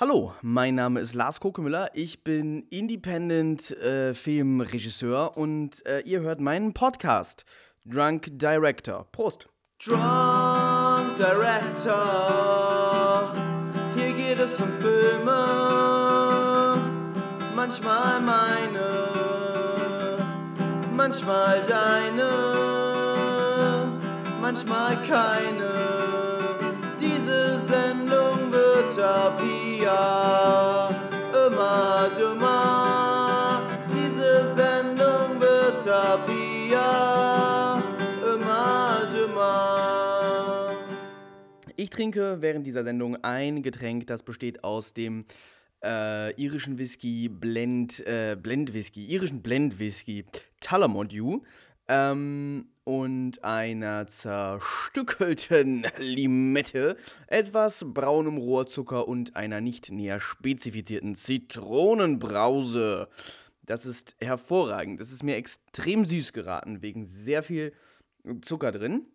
Hallo, mein Name ist Lars Kokemüller. Ich bin Independent äh, Filmregisseur und äh, ihr hört meinen Podcast Drunk Director. Prost. Drunk Director. Hier geht es um Filme, manchmal meine, manchmal deine, manchmal keine. Diese Sendung wird ab hier immer dümmer. Diese Sendung wird ab hier immer dümmer. Ich trinke während dieser Sendung ein Getränk, das besteht aus dem äh, irischen Whisky Blend, äh, Blend Whisky, irischen Blend Whisky Tullamore Dew ähm, und einer zerstückelten Limette, etwas braunem Rohrzucker und einer nicht näher spezifizierten Zitronenbrause. Das ist hervorragend. Das ist mir extrem süß geraten, wegen sehr viel Zucker drin.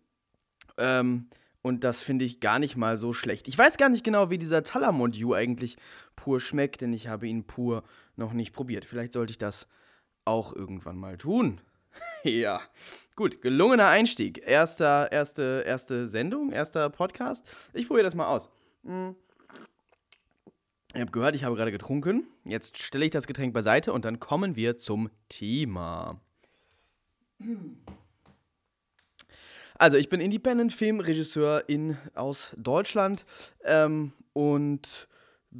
Ähm, und das finde ich gar nicht mal so schlecht. Ich weiß gar nicht genau, wie dieser Talamont eigentlich pur schmeckt, denn ich habe ihn pur noch nicht probiert. Vielleicht sollte ich das auch irgendwann mal tun. ja, gut, gelungener Einstieg. Erster, erste, erste Sendung, erster Podcast. Ich probiere das mal aus. Hm. Ihr habt gehört, ich habe gerade getrunken. Jetzt stelle ich das Getränk beiseite und dann kommen wir zum Thema. Also, ich bin Independent-Filmregisseur in, aus Deutschland ähm, und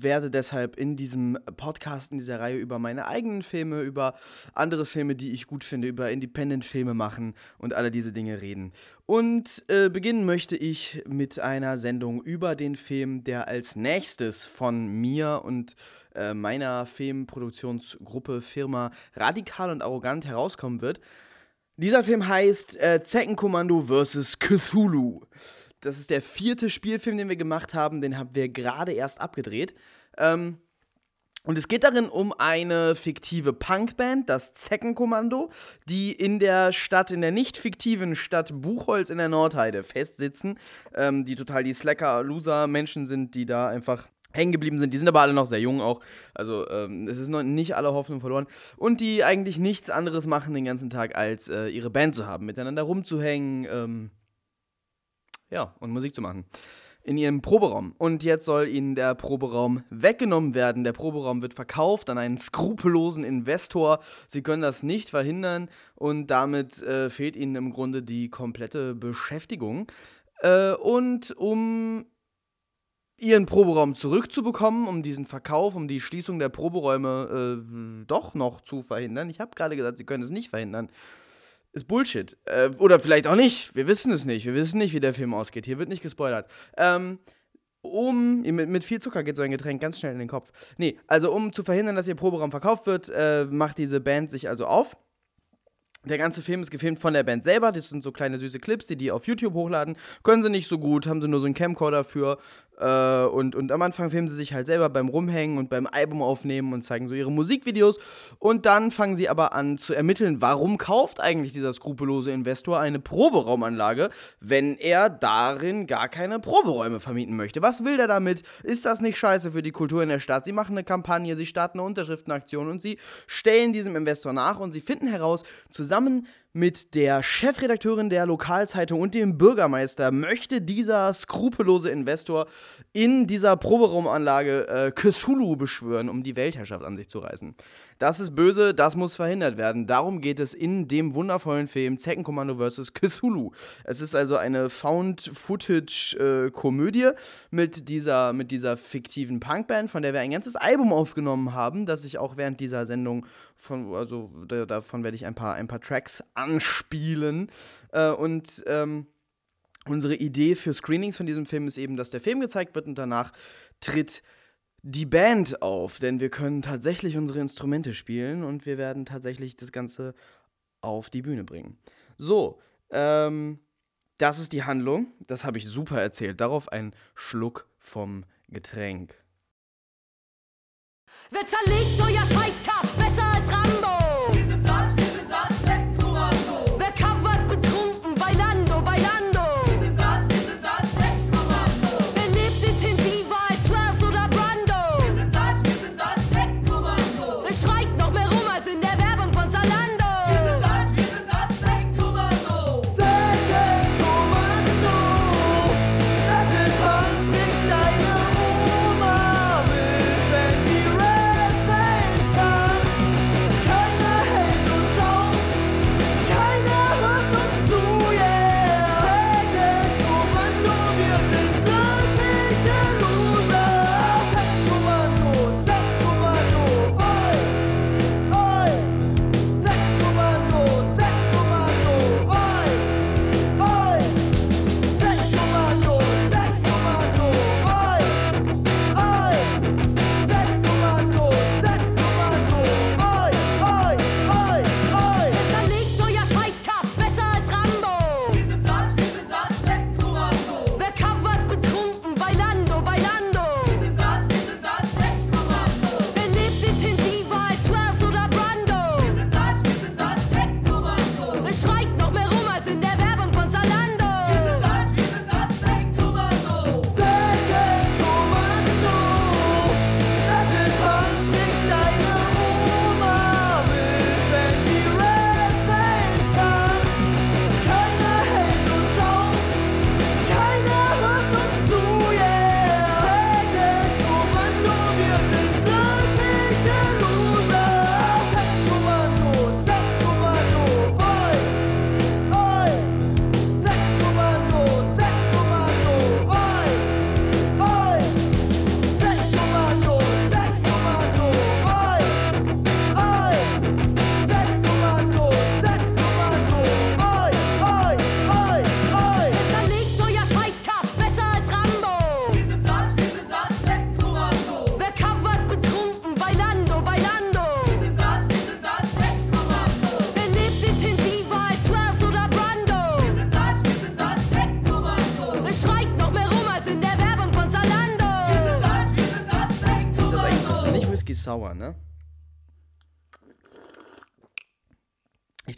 werde deshalb in diesem Podcast, in dieser Reihe über meine eigenen Filme, über andere Filme, die ich gut finde, über Independent-Filme machen und alle diese Dinge reden. Und äh, beginnen möchte ich mit einer Sendung über den Film, der als nächstes von mir und äh, meiner Filmproduktionsgruppe Firma Radikal und Arrogant herauskommen wird. Dieser Film heißt äh, Zeckenkommando vs. Cthulhu. Das ist der vierte Spielfilm, den wir gemacht haben. Den haben wir gerade erst abgedreht. Ähm, und es geht darin um eine fiktive Punkband, das Zeckenkommando, die in der Stadt, in der nicht fiktiven Stadt Buchholz in der Nordheide festsitzen, ähm, die total die Slacker-Loser-Menschen sind, die da einfach hängen geblieben sind. Die sind aber alle noch sehr jung auch. Also ähm, es ist noch nicht alle Hoffnung verloren. Und die eigentlich nichts anderes machen den ganzen Tag, als äh, ihre Band zu haben, miteinander rumzuhängen, ähm, ja, und Musik zu machen. In ihrem Proberaum. Und jetzt soll ihnen der Proberaum weggenommen werden. Der Proberaum wird verkauft an einen skrupellosen Investor. Sie können das nicht verhindern und damit äh, fehlt ihnen im Grunde die komplette Beschäftigung. Äh, und um ihren Proberaum zurückzubekommen, um diesen Verkauf, um die Schließung der Proberäume äh, doch noch zu verhindern. Ich habe gerade gesagt, sie können es nicht verhindern ist Bullshit. Äh, oder vielleicht auch nicht. Wir wissen es nicht. Wir wissen nicht, wie der Film ausgeht. Hier wird nicht gespoilert. Ähm, um, mit, mit, viel Zucker geht so ein Getränk ganz schnell in den Kopf. Nee, also um zu verhindern, dass ihr Proberaum verkauft wird, äh, macht diese Band sich also auf. Der ganze Film ist gefilmt von der Band selber. Das sind so kleine süße Clips, die die auf YouTube hochladen. Können sie nicht so gut, haben sie nur so einen Camcorder für. Äh, und, und am Anfang filmen sie sich halt selber beim Rumhängen und beim Album aufnehmen und zeigen so ihre Musikvideos. Und dann fangen sie aber an zu ermitteln, warum kauft eigentlich dieser skrupellose Investor eine Proberaumanlage, wenn er darin gar keine Proberäume vermieten möchte. Was will der damit? Ist das nicht scheiße für die Kultur in der Stadt? Sie machen eine Kampagne, sie starten eine Unterschriftenaktion und sie stellen diesem Investor nach und sie finden heraus, zusammen mit der Chefredakteurin der Lokalzeitung und dem Bürgermeister möchte dieser skrupellose Investor in dieser Proberaumanlage äh, Cthulhu beschwören, um die Weltherrschaft an sich zu reißen. Das ist böse, das muss verhindert werden. Darum geht es in dem wundervollen Film Zeckenkommando vs. Cthulhu. Es ist also eine Found-Footage-Komödie mit, dieser, mit dieser fiktiven Punkband, von der wir ein ganzes Album aufgenommen haben, das ich auch während dieser Sendung von, also davon werde ich ein paar, ein paar Tracks anspielen. Äh, und ähm, unsere Idee für Screenings von diesem Film ist eben, dass der Film gezeigt wird und danach tritt die Band auf, denn wir können tatsächlich unsere Instrumente spielen und wir werden tatsächlich das Ganze auf die Bühne bringen. So, ähm, das ist die Handlung. Das habe ich super erzählt. Darauf ein Schluck vom Getränk. Wer zerlegt euer Scheißkopf besser als Rambo?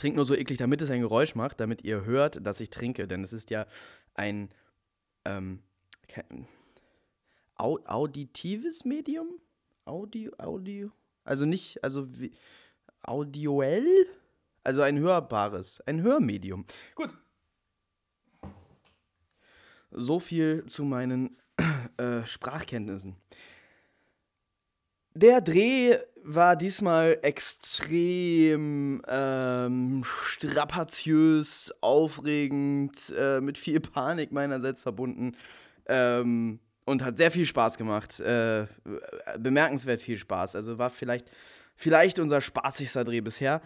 Trinke nur so eklig, damit es ein Geräusch macht, damit ihr hört, dass ich trinke. Denn es ist ja ein ähm, auditives Medium? Audio, Audio? Also nicht, also wie, audioell? Also ein hörbares, ein Hörmedium. Gut. So viel zu meinen äh, Sprachkenntnissen. Der Dreh war diesmal extrem ähm, strapaziös, aufregend, äh, mit viel Panik meinerseits verbunden ähm, und hat sehr viel Spaß gemacht. Äh, bemerkenswert viel Spaß. Also war vielleicht, vielleicht unser spaßigster Dreh bisher,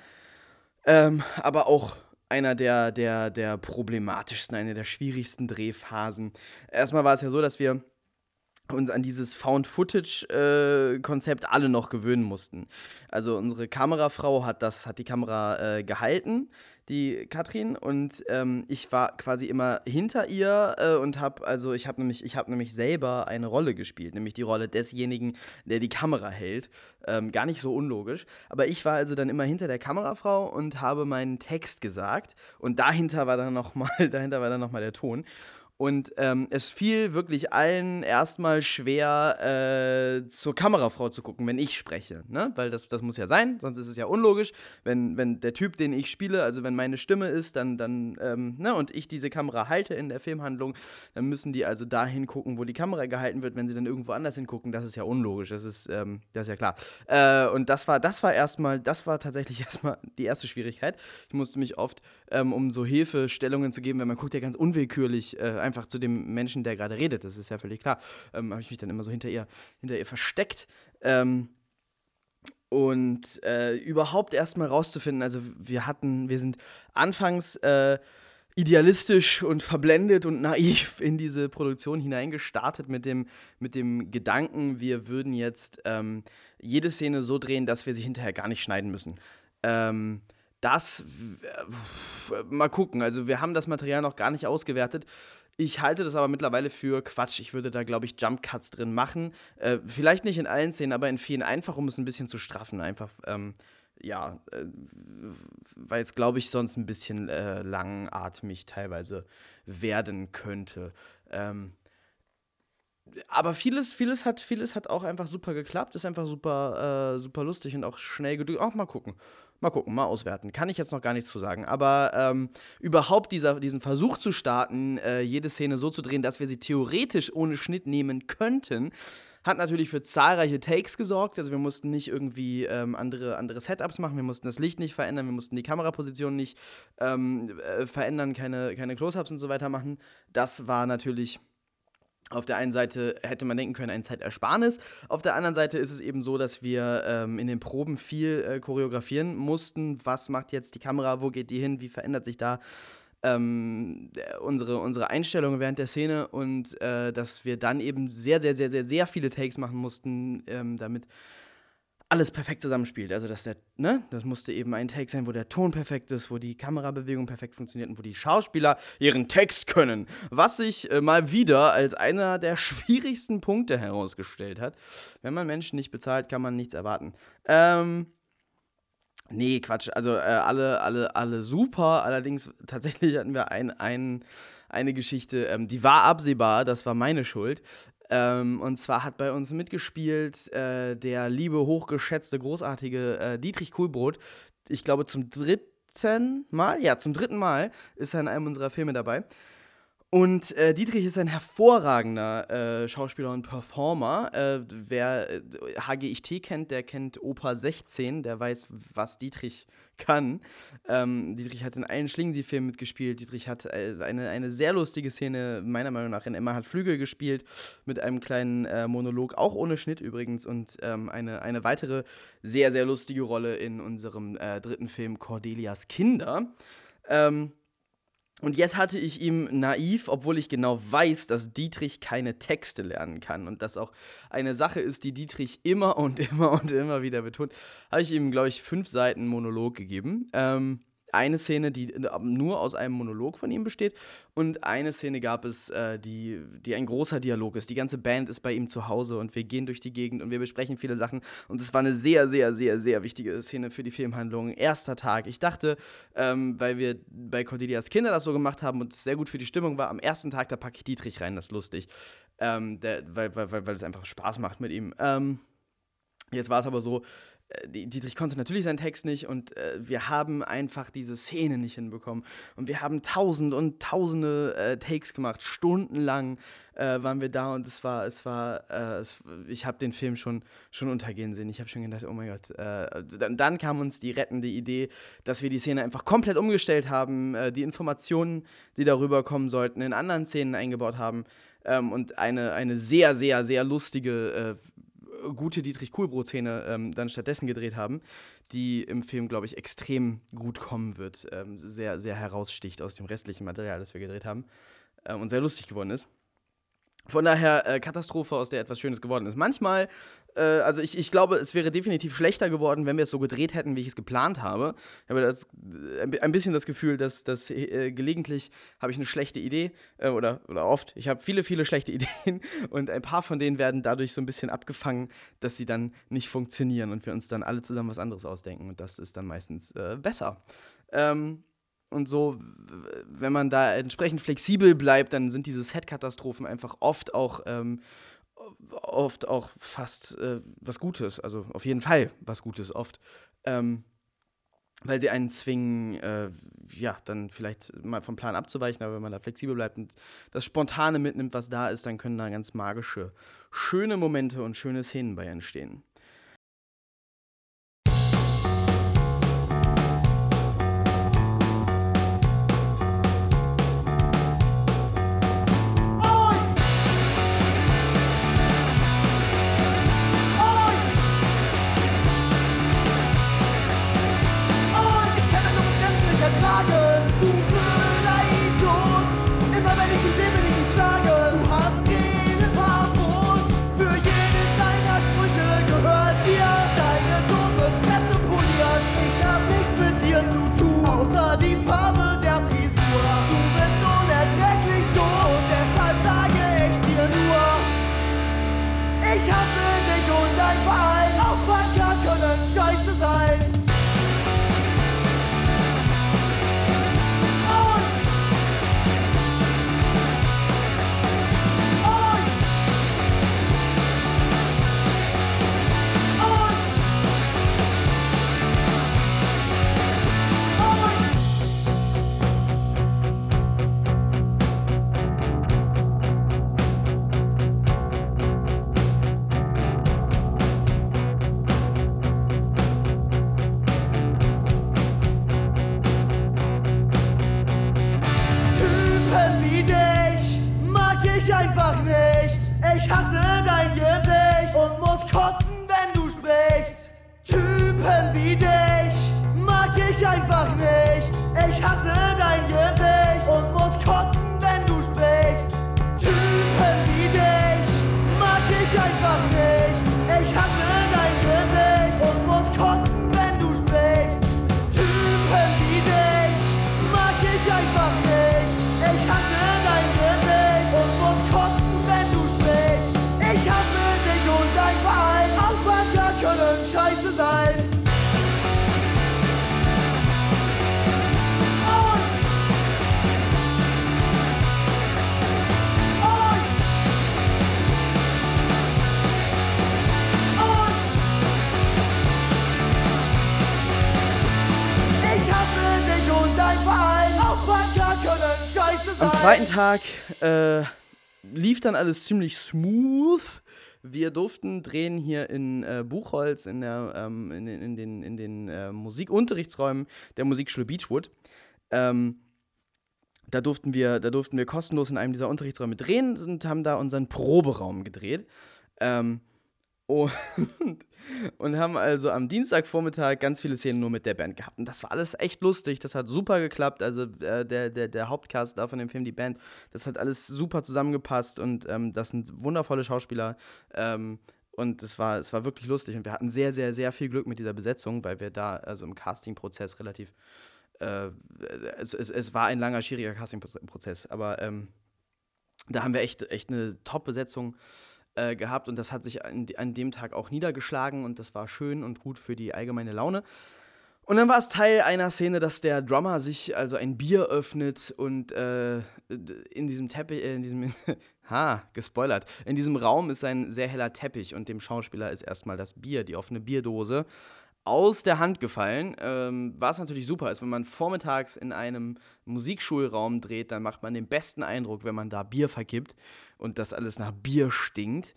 ähm, aber auch einer der, der, der problematischsten, eine der schwierigsten Drehphasen. Erstmal war es ja so, dass wir uns an dieses Found-Footage-Konzept äh, alle noch gewöhnen mussten. Also unsere Kamerafrau hat das, hat die Kamera äh, gehalten, die Katrin, und ähm, ich war quasi immer hinter ihr äh, und habe, also ich habe nämlich, ich habe nämlich selber eine Rolle gespielt, nämlich die Rolle desjenigen, der die Kamera hält. Ähm, gar nicht so unlogisch. Aber ich war also dann immer hinter der Kamerafrau und habe meinen Text gesagt und dahinter war dann noch mal, dahinter war dann noch der Ton. Und ähm, es fiel wirklich allen erstmal schwer, äh, zur Kamerafrau zu gucken, wenn ich spreche. Ne? Weil das, das muss ja sein, sonst ist es ja unlogisch. Wenn, wenn der Typ, den ich spiele, also wenn meine Stimme ist, dann, dann ähm, ne, und ich diese Kamera halte in der Filmhandlung, dann müssen die also dahin gucken, wo die Kamera gehalten wird. Wenn sie dann irgendwo anders hingucken, das ist ja unlogisch. Das ist, ähm, das ist ja klar. Äh, und das war, das war erstmal, das war tatsächlich erstmal die erste Schwierigkeit. Ich musste mich oft, ähm, um so Hilfestellungen zu geben, wenn man guckt ja ganz unwillkürlich äh, einfach zu dem Menschen, der gerade redet. Das ist ja völlig klar. Ähm, habe ich mich dann immer so hinter ihr, hinter ihr versteckt. Ähm, und äh, überhaupt erstmal rauszufinden, also wir hatten, wir sind anfangs äh, idealistisch und verblendet und naiv in diese Produktion hineingestartet mit dem, mit dem Gedanken, wir würden jetzt ähm, jede Szene so drehen, dass wir sie hinterher gar nicht schneiden müssen. Ähm, das, äh, mal gucken, also wir haben das Material noch gar nicht ausgewertet. Ich halte das aber mittlerweile für Quatsch. Ich würde da, glaube ich, Jump Cuts drin machen. Äh, vielleicht nicht in allen Szenen, aber in vielen einfach, um es ein bisschen zu straffen. Einfach, ähm, ja, äh, weil es, glaube ich, sonst ein bisschen äh, langatmig teilweise werden könnte. Ähm, aber vieles, vieles hat, vieles hat auch einfach super geklappt, ist einfach super, äh, super lustig und auch schnell gedrückt. Auch mal gucken. Mal gucken, mal auswerten. Kann ich jetzt noch gar nichts zu sagen. Aber ähm, überhaupt dieser, diesen Versuch zu starten, äh, jede Szene so zu drehen, dass wir sie theoretisch ohne Schnitt nehmen könnten, hat natürlich für zahlreiche Takes gesorgt. Also wir mussten nicht irgendwie ähm, andere, andere Setups machen, wir mussten das Licht nicht verändern, wir mussten die Kameraposition nicht ähm, äh, verändern, keine, keine Close-Ups und so weiter machen. Das war natürlich auf der einen Seite hätte man denken können, ein Zeitersparnis. Auf der anderen Seite ist es eben so, dass wir ähm, in den Proben viel äh, choreografieren mussten. Was macht jetzt die Kamera? Wo geht die hin? Wie verändert sich da ähm, unsere, unsere Einstellung während der Szene? Und äh, dass wir dann eben sehr, sehr, sehr, sehr, sehr viele Takes machen mussten, ähm, damit alles perfekt zusammenspielt. Also, dass der, ne, das musste eben ein Take sein, wo der Ton perfekt ist, wo die Kamerabewegung perfekt funktioniert und wo die Schauspieler ihren Text können. Was sich äh, mal wieder als einer der schwierigsten Punkte herausgestellt hat. Wenn man Menschen nicht bezahlt, kann man nichts erwarten. Ähm. Nee, Quatsch. Also äh, alle, alle, alle super. Allerdings tatsächlich hatten wir ein, ein, eine Geschichte, ähm, die war absehbar, das war meine Schuld. Ähm, und zwar hat bei uns mitgespielt äh, der liebe, hochgeschätzte, großartige äh, Dietrich Kuhlbrot. Ich glaube, zum dritten Mal, ja, zum dritten Mal ist er in einem unserer Filme dabei. Und äh, Dietrich ist ein hervorragender äh, Schauspieler und Performer. Äh, wer HGIT äh, kennt, der kennt Opa 16, der weiß, was Dietrich kann. Ähm, Dietrich hat in allen Schlingensief-Filmen mitgespielt. Dietrich hat äh, eine, eine sehr lustige Szene, meiner Meinung nach, in Emma hat Flügel gespielt, mit einem kleinen äh, Monolog, auch ohne Schnitt übrigens. Und ähm, eine, eine weitere sehr, sehr lustige Rolle in unserem dritten Film Cordelias Kinder. Ähm, und jetzt hatte ich ihm naiv, obwohl ich genau weiß, dass Dietrich keine Texte lernen kann und das auch eine Sache ist, die Dietrich immer und immer und immer wieder betont, habe ich ihm, glaube ich, fünf Seiten Monolog gegeben. Ähm, eine Szene, die nur aus einem Monolog von ihm besteht und eine Szene gab es, äh, die, die ein großer Dialog ist. Die ganze Band ist bei ihm zu Hause und wir gehen durch die Gegend und wir besprechen viele Sachen und es war eine sehr, sehr, sehr, sehr wichtige Szene für die Filmhandlung. Erster Tag. Ich dachte, ähm, weil wir bei Cordelias Kinder das so gemacht haben und es sehr gut für die Stimmung war, am ersten Tag, da packe ich Dietrich rein, das ist lustig. Ähm, der, weil, weil, weil, weil es einfach Spaß macht mit ihm. Ähm, jetzt war es aber so, äh, Dietrich konnte natürlich seinen Text nicht und äh, wir haben einfach diese Szene nicht hinbekommen. Und wir haben tausend und tausende äh, Takes gemacht, stundenlang äh, waren wir da und es war, es war, äh, es, ich habe den Film schon, schon untergehen sehen. Ich habe schon gedacht, oh mein Gott. Äh, dann, dann, kam uns die rettende Idee, dass wir die Szene einfach komplett umgestellt haben, die Informationen, die darüber kommen sollten, in anderen Szenen eingebaut haben. Ähm, und eine, eine sehr, sehr, sehr lustige gute Dietrich Kuhlbrot-Szene ähm, dann stattdessen gedreht haben, die im Film, glaube ich, extrem gut kommen wird. Ähm, sehr, sehr heraussticht aus dem restlichen Material, das wir gedreht haben. Ähm, und sehr lustig geworden ist. Von daher äh, Katastrophe, aus der etwas Schönes geworden ist. Manchmal also ich, ich glaube, es wäre definitiv schlechter geworden, wenn wir es so gedreht hätten, wie ich es geplant habe. Ich habe das, äh, ein bisschen das Gefühl, dass, dass äh, gelegentlich habe ich eine schlechte Idee äh, oder, oder oft. Ich habe viele, viele schlechte Ideen und ein paar von denen werden dadurch so ein bisschen abgefangen, dass sie dann nicht funktionieren und wir uns dann alle zusammen was anderes ausdenken und das ist dann meistens äh, besser. Ähm, und so, wenn man da entsprechend flexibel bleibt, dann sind diese Set-Katastrophen einfach oft auch ähm, oft auch fast äh, was Gutes, also auf jeden Fall was Gutes oft. Ähm, weil sie einen zwingen, äh, ja, dann vielleicht mal vom Plan abzuweichen, aber wenn man da flexibel bleibt und das Spontane mitnimmt, was da ist, dann können da ganz magische, schöne Momente und schöne Szenen bei entstehen. einfach nicht. Ich hasse dein Gesicht und muss kotzen, wenn du sprichst. Typen wie dich mag ich einfach nicht. Ich hasse dein Gesicht. Zweiten Tag äh, lief dann alles ziemlich smooth. Wir durften drehen hier in äh, Buchholz in, der, ähm, in, in, den, in den äh, Musikunterrichtsräumen der Musikschule Beachwood. Ähm, da durften, wir, da durften wir kostenlos in einem dieser Unterrichtsräume drehen und haben da unseren Proberaum gedreht. Ähm, und und haben also am Dienstagvormittag ganz viele Szenen nur mit der Band gehabt. Und das war alles echt lustig, das hat super geklappt. Also äh, der, der, der Hauptcast da von dem Film, die Band, das hat alles super zusammengepasst und ähm, das sind wundervolle Schauspieler. Ähm, und es war, es war wirklich lustig und wir hatten sehr, sehr, sehr viel Glück mit dieser Besetzung, weil wir da also im Castingprozess relativ äh, es, es, es war ein langer, schwieriger Casting-Prozess, aber ähm, da haben wir echt, echt eine Top-Besetzung äh, gehabt und das hat sich an, an dem Tag auch niedergeschlagen und das war schön und gut für die allgemeine Laune. Und dann war es Teil einer Szene, dass der Drummer sich also ein Bier öffnet und äh, in diesem Teppich, äh, in diesem, ha, gespoilert, in diesem Raum ist ein sehr heller Teppich und dem Schauspieler ist erstmal das Bier, die offene Bierdose, aus der Hand gefallen. Ähm, was natürlich super ist, wenn man vormittags in einem Musikschulraum dreht, dann macht man den besten Eindruck, wenn man da Bier vergibt und das alles nach Bier stinkt.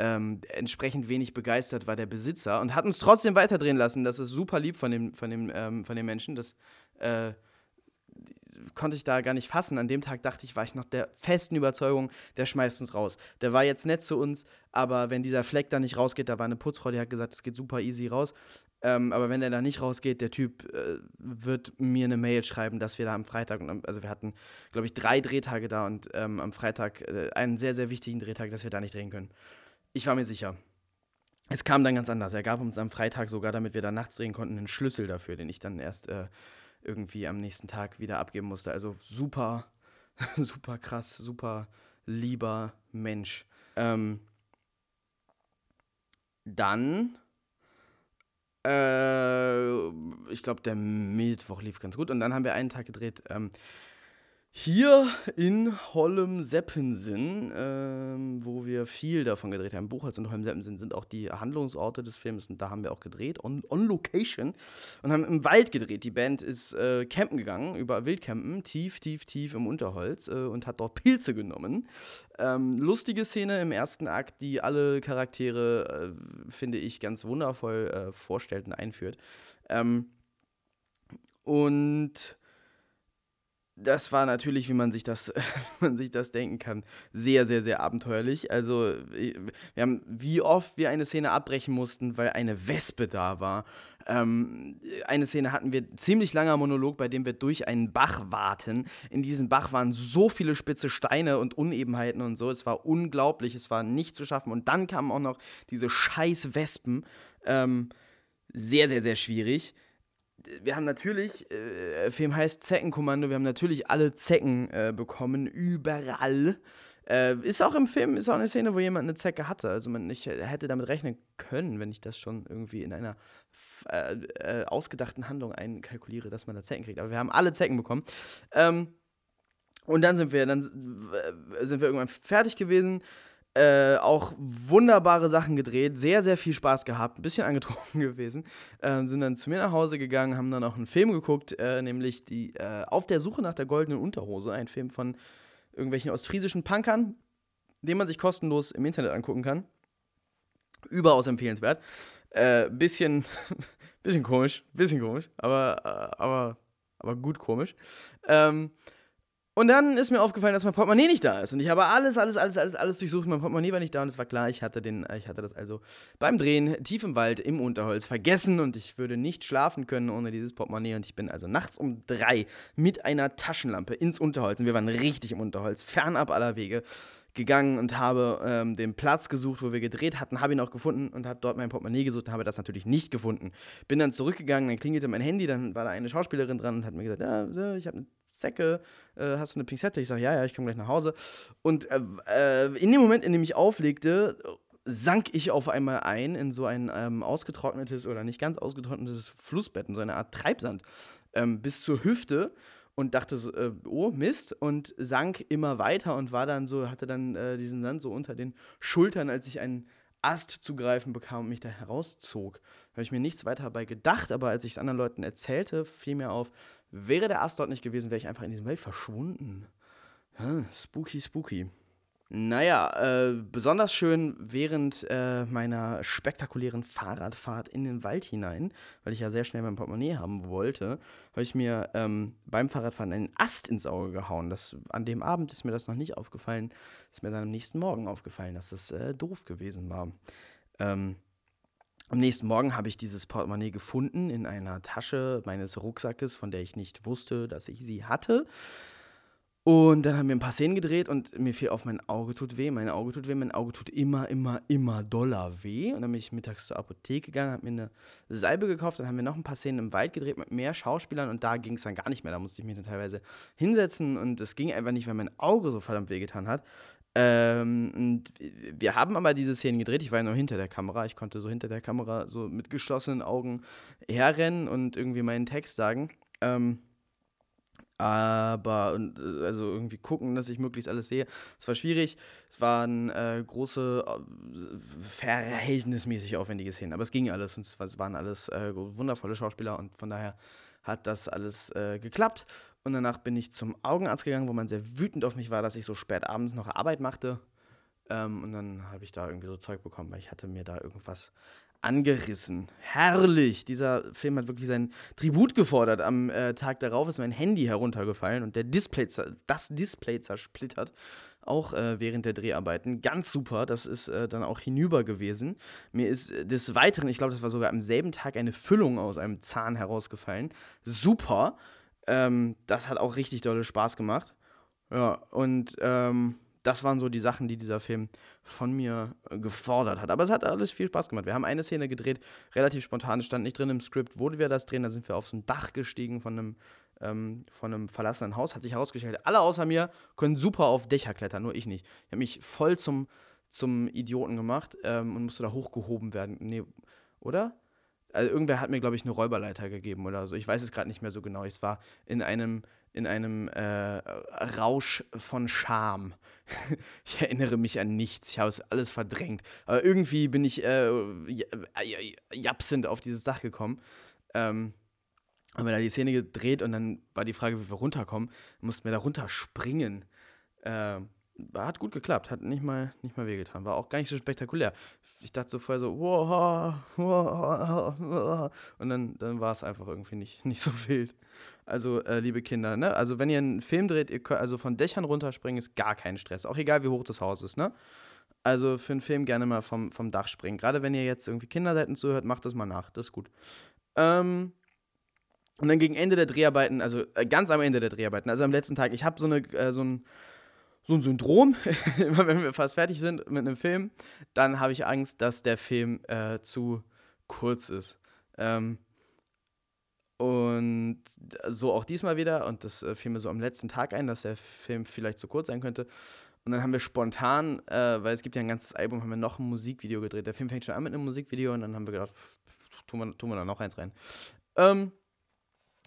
Ähm, entsprechend wenig begeistert war der Besitzer und hat uns trotzdem weiterdrehen lassen. Das ist super lieb von dem, von dem, ähm, von dem Menschen. Das äh, konnte ich da gar nicht fassen. An dem Tag dachte ich, war ich noch der festen Überzeugung, der schmeißt uns raus. Der war jetzt nett zu uns, aber wenn dieser Fleck da nicht rausgeht, da war eine Putzfrau, die hat gesagt, es geht super easy raus. Ähm, aber wenn der da nicht rausgeht, der Typ äh, wird mir eine Mail schreiben, dass wir da am Freitag, also wir hatten, glaube ich, drei Drehtage da und ähm, am Freitag äh, einen sehr, sehr wichtigen Drehtag, dass wir da nicht drehen können. Ich war mir sicher. Es kam dann ganz anders. Er gab uns am Freitag sogar, damit wir da nachts drehen konnten, einen Schlüssel dafür, den ich dann erst äh, irgendwie am nächsten Tag wieder abgeben musste. Also super, super krass, super lieber Mensch. Ähm, dann, äh, ich glaube, der Mittwoch lief ganz gut. Und dann haben wir einen Tag gedreht. Ähm, hier in Holm-Seppensen, ähm, wo wir viel davon gedreht haben, Buchholz und Holm-Seppensen sind auch die Handlungsorte des Films und da haben wir auch gedreht, on, on Location und haben im Wald gedreht. Die Band ist äh, campen gegangen, über Wildcampen, tief, tief, tief im Unterholz äh, und hat dort Pilze genommen. Ähm, lustige Szene im ersten Akt, die alle Charaktere, äh, finde ich, ganz wundervoll äh, vorstellt und einführt. Ähm, und das war natürlich, wie man sich das, man sich das denken kann, sehr, sehr, sehr abenteuerlich. Also, wir haben, wie oft wir eine Szene abbrechen mussten, weil eine Wespe da war. Ähm, eine Szene hatten wir ziemlich langer Monolog, bei dem wir durch einen Bach warten. In diesem Bach waren so viele spitze Steine und Unebenheiten und so. Es war unglaublich, es war nicht zu schaffen. Und dann kamen auch noch diese scheiß Wespen. Ähm, sehr, sehr, sehr schwierig wir haben natürlich, äh, Film heißt Zeckenkommando, wir haben natürlich alle Zecken äh, bekommen, überall. Äh, ist auch im Film, ist auch eine Szene, wo jemand eine Zecke hatte. Also man, ich hätte damit rechnen können, wenn ich das schon irgendwie in einer äh, äh, ausgedachten Handlung einkalkuliere, dass man da Zecken kriegt. Aber wir haben alle Zecken bekommen. Ähm, und dann sind wir, dann sind wir irgendwann fertig gewesen. Äh, auch wunderbare Sachen gedreht, sehr, sehr viel Spaß gehabt, ein bisschen angetrunken gewesen. Äh, sind dann zu mir nach Hause gegangen, haben dann auch einen Film geguckt, äh, nämlich die äh, Auf der Suche nach der goldenen Unterhose, ein Film von irgendwelchen ostfriesischen Punkern, den man sich kostenlos im Internet angucken kann. Überaus empfehlenswert. Äh, bisschen, bisschen komisch, bisschen komisch, aber, aber, aber gut komisch. Ähm, und dann ist mir aufgefallen, dass mein Portemonnaie nicht da ist. Und ich habe alles, alles, alles, alles, alles durchsucht. Mein Portemonnaie war nicht da und es war klar, ich hatte, den, ich hatte das also beim Drehen tief im Wald im Unterholz vergessen und ich würde nicht schlafen können ohne dieses Portemonnaie. Und ich bin also nachts um drei mit einer Taschenlampe ins Unterholz. Und wir waren richtig im Unterholz, fernab aller Wege gegangen und habe ähm, den Platz gesucht, wo wir gedreht hatten, habe ihn auch gefunden und habe dort mein Portemonnaie gesucht und habe das natürlich nicht gefunden. Bin dann zurückgegangen, dann klingelte mein Handy, dann war da eine Schauspielerin dran und hat mir gesagt, ja, ich habe eine Zecke, äh, hast du eine Pinzette? Ich sage, ja, ja, ich komme gleich nach Hause. Und äh, äh, in dem Moment, in dem ich auflegte, sank ich auf einmal ein in so ein ähm, ausgetrocknetes oder nicht ganz ausgetrocknetes Flussbett, in so eine Art Treibsand, ähm, bis zur Hüfte und dachte so, äh, oh Mist und sank immer weiter und war dann so, hatte dann äh, diesen Sand so unter den Schultern, als ich einen Ast zu greifen bekam und mich da herauszog. Da habe ich mir nichts weiter dabei gedacht, aber als ich es anderen Leuten erzählte, fiel mir auf, Wäre der Ast dort nicht gewesen, wäre ich einfach in diesem Welt verschwunden. Hm, spooky, spooky. Naja, äh, besonders schön während äh, meiner spektakulären Fahrradfahrt in den Wald hinein, weil ich ja sehr schnell mein Portemonnaie haben wollte, habe ich mir ähm, beim Fahrradfahren einen Ast ins Auge gehauen. Das, an dem Abend ist mir das noch nicht aufgefallen, ist mir dann am nächsten Morgen aufgefallen, dass das äh, doof gewesen war. Ähm, am nächsten Morgen habe ich dieses Portemonnaie gefunden in einer Tasche meines Rucksackes, von der ich nicht wusste, dass ich sie hatte. Und dann haben wir ein paar Szenen gedreht und mir fiel auf, mein Auge tut weh, mein Auge tut weh, mein Auge tut immer, immer, immer doller weh. Und dann bin ich mittags zur Apotheke gegangen, habe mir eine Salbe gekauft, dann haben wir noch ein paar Szenen im Wald gedreht mit mehr Schauspielern und da ging es dann gar nicht mehr. Da musste ich mich dann teilweise hinsetzen und es ging einfach nicht, weil mein Auge so verdammt wehgetan hat. Ähm, und wir haben aber diese Szenen gedreht. Ich war ja noch hinter der Kamera. Ich konnte so hinter der Kamera so mit geschlossenen Augen herrennen und irgendwie meinen Text sagen. Ähm, aber und, äh, also irgendwie gucken, dass ich möglichst alles sehe. Es war schwierig. Es waren äh, große, äh, verhältnismäßig aufwendige Szenen, aber es ging alles und es waren alles äh, wundervolle Schauspieler und von daher hat das alles äh, geklappt. Und danach bin ich zum Augenarzt gegangen, wo man sehr wütend auf mich war, dass ich so spät abends noch Arbeit machte. Ähm, und dann habe ich da irgendwie so Zeug bekommen, weil ich hatte mir da irgendwas angerissen. Herrlich! Dieser Film hat wirklich sein Tribut gefordert. Am äh, Tag darauf ist mein Handy heruntergefallen und der Display, das Display zersplittert. Auch äh, während der Dreharbeiten. Ganz super. Das ist äh, dann auch hinüber gewesen. Mir ist des Weiteren, ich glaube, das war sogar am selben Tag, eine Füllung aus einem Zahn herausgefallen. Super. Ähm, das hat auch richtig dolle Spaß gemacht. Ja, und ähm, das waren so die Sachen, die dieser Film von mir äh, gefordert hat. Aber es hat alles viel Spaß gemacht. Wir haben eine Szene gedreht, relativ spontan, stand nicht drin im Skript, wurde wir das drehen, da sind wir auf so ein Dach gestiegen von einem, ähm, von einem verlassenen Haus. Hat sich herausgestellt, alle außer mir können super auf Dächer klettern, nur ich nicht. Ich habe mich voll zum, zum Idioten gemacht ähm, und musste da hochgehoben werden. Nee, oder? Also irgendwer hat mir, glaube ich, eine Räuberleiter gegeben oder so. Ich weiß es gerade nicht mehr so genau. Ich war in einem in einem äh, Rausch von Scham. ich erinnere mich an nichts, ich habe es alles verdrängt. Aber irgendwie bin ich äh, japsend auf dieses Dach gekommen. Ähm, haben wir da die Szene gedreht und dann war die Frage, wie wir runterkommen. Mussten wir da runterspringen. Äh, hat gut geklappt, hat nicht mal, nicht mal wehgetan. War auch gar nicht so spektakulär. Ich dachte so vorher so, wow, wow, wow. und dann, dann war es einfach irgendwie nicht, nicht so wild. Also, äh, liebe Kinder, ne? Also, wenn ihr einen Film dreht, ihr könnt, also von Dächern runterspringen, ist gar kein Stress. Auch egal, wie hoch das Haus ist, ne? Also, für einen Film gerne mal vom, vom Dach springen. Gerade wenn ihr jetzt irgendwie Kinderseiten zuhört, macht das mal nach. Das ist gut. Ähm, und dann gegen Ende der Dreharbeiten, also äh, ganz am Ende der Dreharbeiten, also am letzten Tag, ich habe so, äh, so ein so ein Syndrom, immer wenn wir fast fertig sind mit einem Film, dann habe ich Angst, dass der Film äh, zu kurz ist. Ähm, und so auch diesmal wieder. Und das äh, fiel mir so am letzten Tag ein, dass der Film vielleicht zu kurz sein könnte. Und dann haben wir spontan, äh, weil es gibt ja ein ganzes Album, haben wir noch ein Musikvideo gedreht. Der Film fängt schon an mit einem Musikvideo und dann haben wir gedacht, tun wir, tun wir da noch eins rein. Ähm,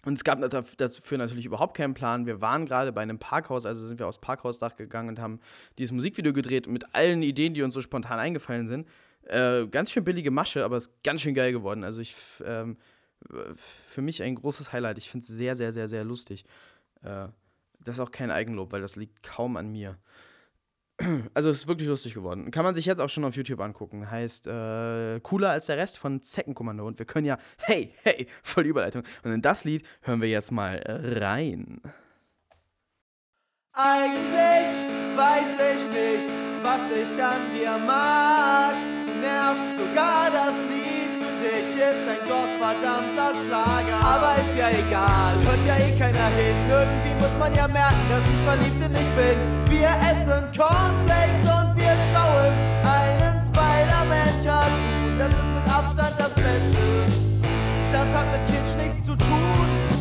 und es gab dafür natürlich überhaupt keinen Plan. Wir waren gerade bei einem Parkhaus, also sind wir aufs Parkhausdach gegangen und haben dieses Musikvideo gedreht mit allen Ideen, die uns so spontan eingefallen sind. Äh, ganz schön billige Masche, aber es ist ganz schön geil geworden. Also ich ähm, für mich ein großes Highlight. Ich finde es sehr, sehr, sehr, sehr lustig. Äh, das ist auch kein Eigenlob, weil das liegt kaum an mir. Also es ist wirklich lustig geworden. Kann man sich jetzt auch schon auf YouTube angucken. Heißt äh, Cooler als der Rest von Zeckenkommando. Und wir können ja, hey, hey, voll Überleitung. Und in das Lied hören wir jetzt mal rein. Eigentlich weiß ich nicht, was ich an dir mag. Du nervst sogar das Lied dich ist ein gottverdammter Schlager. Aber ist ja egal, hört ja eh keiner hin. Irgendwie muss man ja merken, dass ich verliebt in dich bin. Wir essen Cornflakes und wir schauen einen Spider-Man-Cartoon. Das ist mit Abstand das Beste. Das hat mit Kitsch nichts zu tun.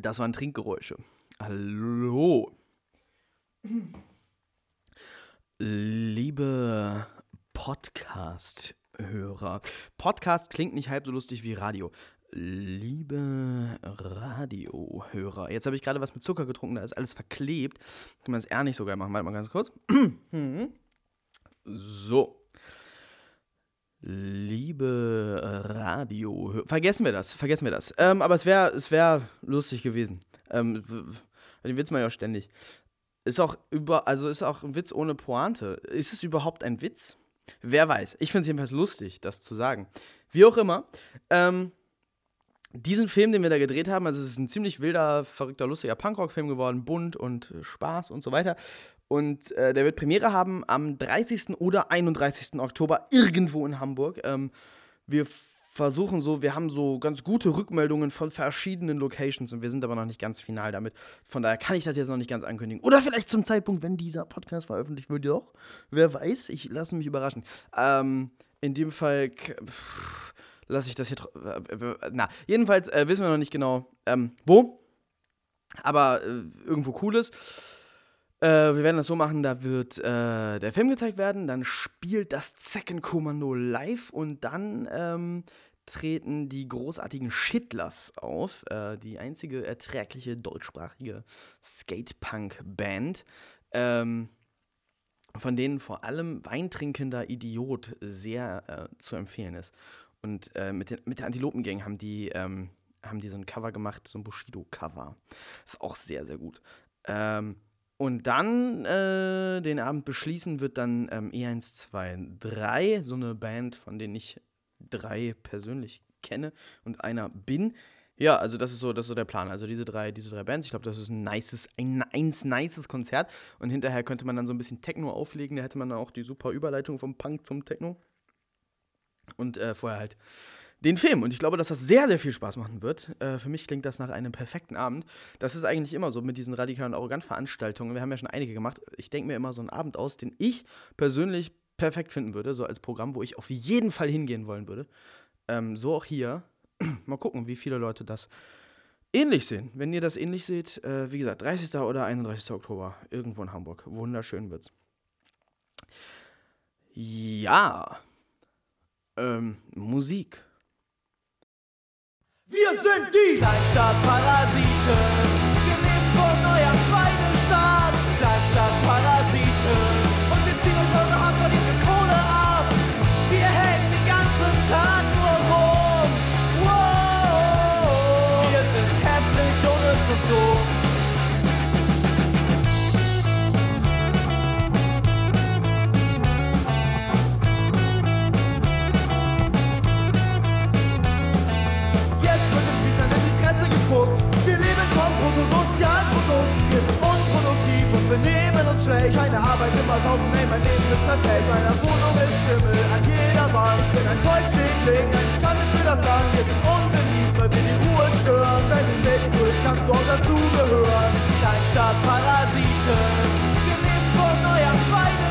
Das waren Trinkgeräusche. Hallo. Liebe Podcast-Hörer. Podcast klingt nicht halb so lustig wie Radio. Liebe Radiohörer. Jetzt habe ich gerade was mit Zucker getrunken, da ist alles verklebt. Kann man es eher nicht so geil machen. Warte mal ganz kurz. so. Liebe Radio. Vergessen wir das, vergessen wir das. Ähm, aber es wäre es wär lustig gewesen. Ähm, den Witz man ja ständig. Ist auch über, also ist auch ein Witz ohne Pointe. Ist es überhaupt ein Witz? Wer weiß. Ich finde es jedenfalls lustig, das zu sagen. Wie auch immer. Ähm, diesen Film, den wir da gedreht haben, also es ist ein ziemlich wilder, verrückter, lustiger Punkrock-Film geworden, bunt und äh, Spaß und so weiter. Und äh, der wird Premiere haben am 30. oder 31. Oktober irgendwo in Hamburg. Ähm, wir versuchen so, wir haben so ganz gute Rückmeldungen von verschiedenen Locations und wir sind aber noch nicht ganz final damit. Von daher kann ich das jetzt noch nicht ganz ankündigen. Oder vielleicht zum Zeitpunkt, wenn dieser Podcast veröffentlicht wird, doch. Wer weiß, ich lasse mich überraschen. Ähm, in dem Fall lasse ich das hier. Äh, na, jedenfalls äh, wissen wir noch nicht genau, ähm, wo. Aber äh, irgendwo Cooles. Äh, wir werden das so machen, da wird äh, der Film gezeigt werden, dann spielt das Zeckenkommando live und dann ähm, treten die großartigen Shitlers auf, äh, die einzige erträgliche deutschsprachige Skatepunk-Band, ähm, von denen vor allem Weintrinkender Idiot sehr äh, zu empfehlen ist. Und äh, mit, den, mit der Antilopengang haben die, ähm, haben die so ein Cover gemacht, so ein Bushido-Cover. Ist auch sehr, sehr gut. Ähm, und dann äh, den Abend beschließen wird dann ähm, E123, so eine Band, von denen ich drei persönlich kenne und einer bin. Ja, also das ist so, das ist so der Plan. Also diese drei, diese drei Bands, ich glaube, das ist ein nices, ein eins nices Konzert. Und hinterher könnte man dann so ein bisschen Techno auflegen. Da hätte man dann auch die super Überleitung vom Punk zum Techno. Und äh, vorher halt den Film. Und ich glaube, dass das sehr, sehr viel Spaß machen wird. Äh, für mich klingt das nach einem perfekten Abend. Das ist eigentlich immer so mit diesen radikalen Arrogant-Veranstaltungen. Wir haben ja schon einige gemacht. Ich denke mir immer so einen Abend aus, den ich persönlich perfekt finden würde, so als Programm, wo ich auf jeden Fall hingehen wollen würde. Ähm, so auch hier. Mal gucken, wie viele Leute das ähnlich sehen. Wenn ihr das ähnlich seht, äh, wie gesagt, 30. oder 31. Oktober, irgendwo in Hamburg. Wunderschön wird's. Ja. Ähm, Musik. Wir sind die Kleinstadtparasiten, gelebt von euer Schweinestaat. Schlecht. Keine Arbeit, immer saufen, ey, mein Leben ist perfekt. Meiner Wohnung ist Schimmel an jeder Wand. Ich bin ein Volksschädling, eine Schande für das Land. Wir sind unbeliebt, weil wir die Ruhe stören. Wenn du mitgrüßt, kannst du auch dazugehören. Kleinstadtparasiten, gelebt von euer Schweinestaat.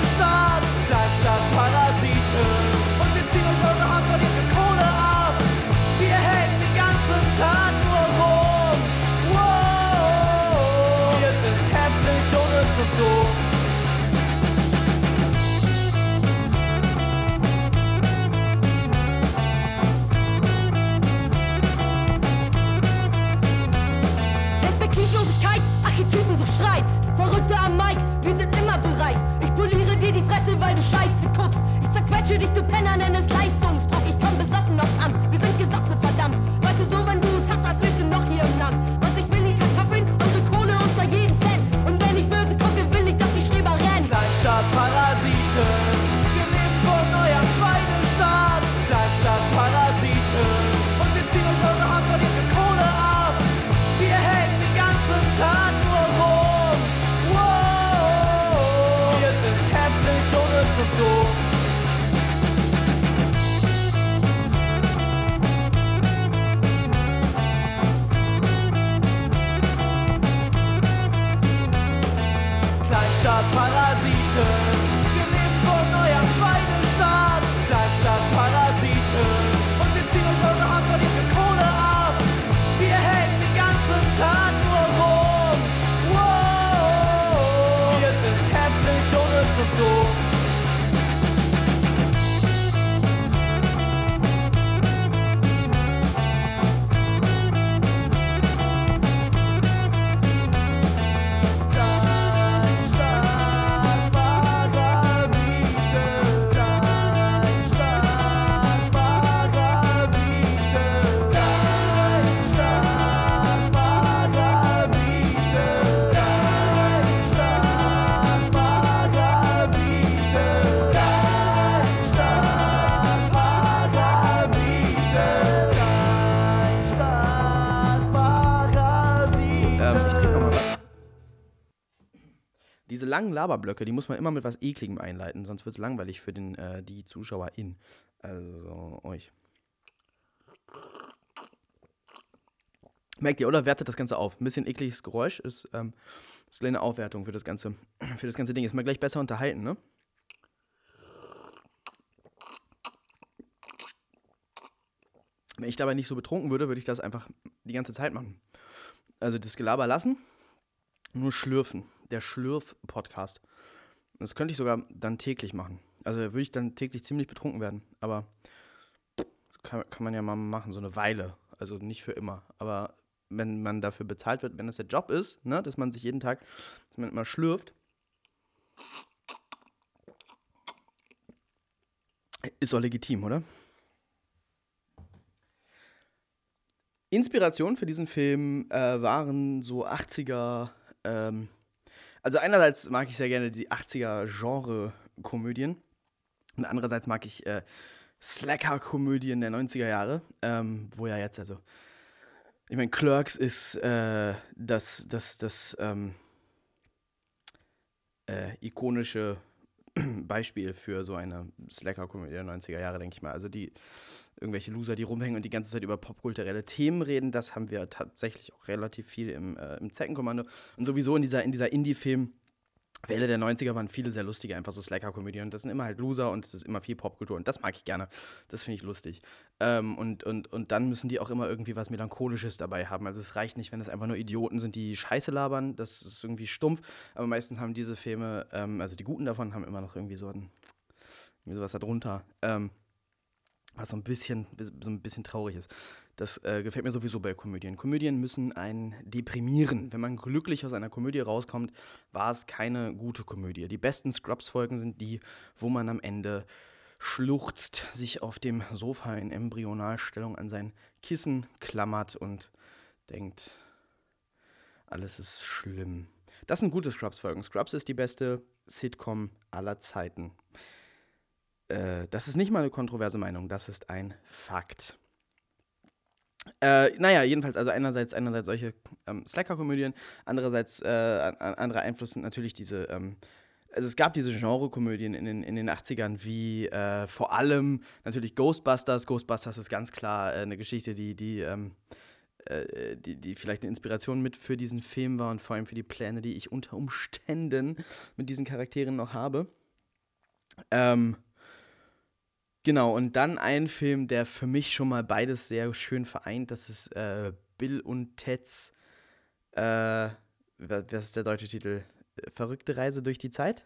Langen Laberblöcke, die muss man immer mit was Ekligem einleiten, sonst wird es langweilig für den, äh, die ZuschauerInnen. Also euch. Merkt ihr, oder? Wertet das Ganze auf. Ein bisschen ekliges Geräusch ist, ähm, ist eine kleine Aufwertung für das ganze, für das ganze Ding. Ist mal gleich besser unterhalten, ne? Wenn ich dabei nicht so betrunken würde, würde ich das einfach die ganze Zeit machen. Also das Gelaber lassen, nur schlürfen. Der Schlürf-Podcast. Das könnte ich sogar dann täglich machen. Also würde ich dann täglich ziemlich betrunken werden. Aber kann, kann man ja mal machen, so eine Weile. Also nicht für immer. Aber wenn man dafür bezahlt wird, wenn das der Job ist, ne, dass man sich jeden Tag, dass man immer schlürft, ist doch legitim, oder? Inspiration für diesen Film äh, waren so 80er, ähm, also einerseits mag ich sehr gerne die 80er Genre-Komödien und andererseits mag ich äh, Slacker-Komödien der 90er Jahre, ähm, wo ja jetzt, also, ich meine, Clerks ist äh, das, das, das ähm, äh, ikonische Beispiel für so eine Slacker-Komödie der 90er Jahre, denke ich mal. Also die irgendwelche Loser, die rumhängen und die ganze Zeit über popkulturelle Themen reden, das haben wir tatsächlich auch relativ viel im, äh, im Zeckenkommando. Und sowieso in dieser, in dieser Indie-Film- Welle der 90er waren viele sehr lustige, einfach so Slacker-Komödien. Und das sind immer halt Loser und es ist immer viel Popkultur. Und das mag ich gerne. Das finde ich lustig. Ähm, und, und, und dann müssen die auch immer irgendwie was Melancholisches dabei haben. Also es reicht nicht, wenn es einfach nur Idioten sind, die Scheiße labern. Das ist irgendwie stumpf. Aber meistens haben diese Filme, ähm, also die guten davon, haben immer noch irgendwie so ein, irgendwie sowas darunter. Ähm, was so ein bisschen, so ein bisschen traurig ist. Das äh, gefällt mir sowieso bei Komödien. Komödien müssen einen deprimieren. Wenn man glücklich aus einer Komödie rauskommt, war es keine gute Komödie. Die besten Scrubs-Folgen sind die, wo man am Ende schluchzt, sich auf dem Sofa in Embryonalstellung an sein Kissen klammert und denkt, alles ist schlimm. Das sind gute Scrubs-Folgen. Scrubs ist die beste Sitcom aller Zeiten. Äh, das ist nicht mal eine kontroverse Meinung, das ist ein Fakt. Äh, naja, jedenfalls, also einerseits, einerseits solche ähm, Slacker-Komödien, andererseits, äh, andere Einfluss sind natürlich diese, ähm, also es gab diese Genre-Komödien in den, in den 80ern, wie äh, vor allem natürlich Ghostbusters. Ghostbusters ist ganz klar äh, eine Geschichte, die, die, ähm, äh, die, die vielleicht eine Inspiration mit für diesen Film war und vor allem für die Pläne, die ich unter Umständen mit diesen Charakteren noch habe. Ähm, Genau, und dann ein Film, der für mich schon mal beides sehr schön vereint, das ist äh, Bill und Teds, äh, was ist der deutsche Titel? Verrückte Reise durch die Zeit?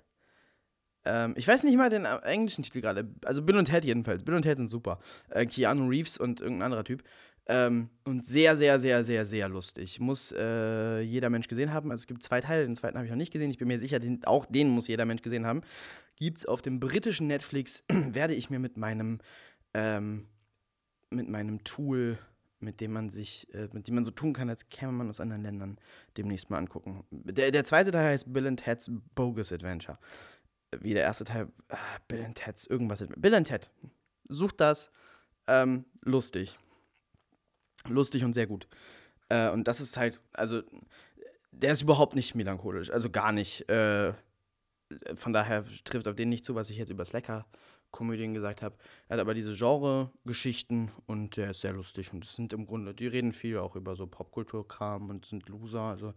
Ähm, ich weiß nicht mal den äh, englischen Titel gerade. Also Bill und Ted jedenfalls. Bill und Ted sind super. Äh, Keanu Reeves und irgendein anderer Typ. Ähm, und sehr, sehr, sehr, sehr, sehr lustig. Muss äh, jeder Mensch gesehen haben. Also es gibt zwei Teile, den zweiten habe ich noch nicht gesehen. Ich bin mir sicher, den, auch den muss jeder Mensch gesehen haben gibt es auf dem britischen Netflix, werde ich mir mit meinem, ähm, mit meinem Tool, mit dem man sich, äh, mit dem man so tun kann, als käme man aus anderen Ländern, demnächst mal angucken. Der, der zweite Teil heißt Bill and Ted's Bogus Adventure. Wie der erste Teil, ah, Bill and Ted's irgendwas. Bill and Ted. Sucht das. Ähm, lustig. Lustig und sehr gut. Äh, und das ist halt, also, der ist überhaupt nicht melancholisch, also gar nicht. Äh, von daher trifft auf den nicht zu, was ich jetzt über Slacker-Komödien gesagt habe. Er hat aber diese Genre-Geschichten und der ist sehr lustig. Und es sind im Grunde, die reden viel auch über so Popkulturkram und sind Loser. Also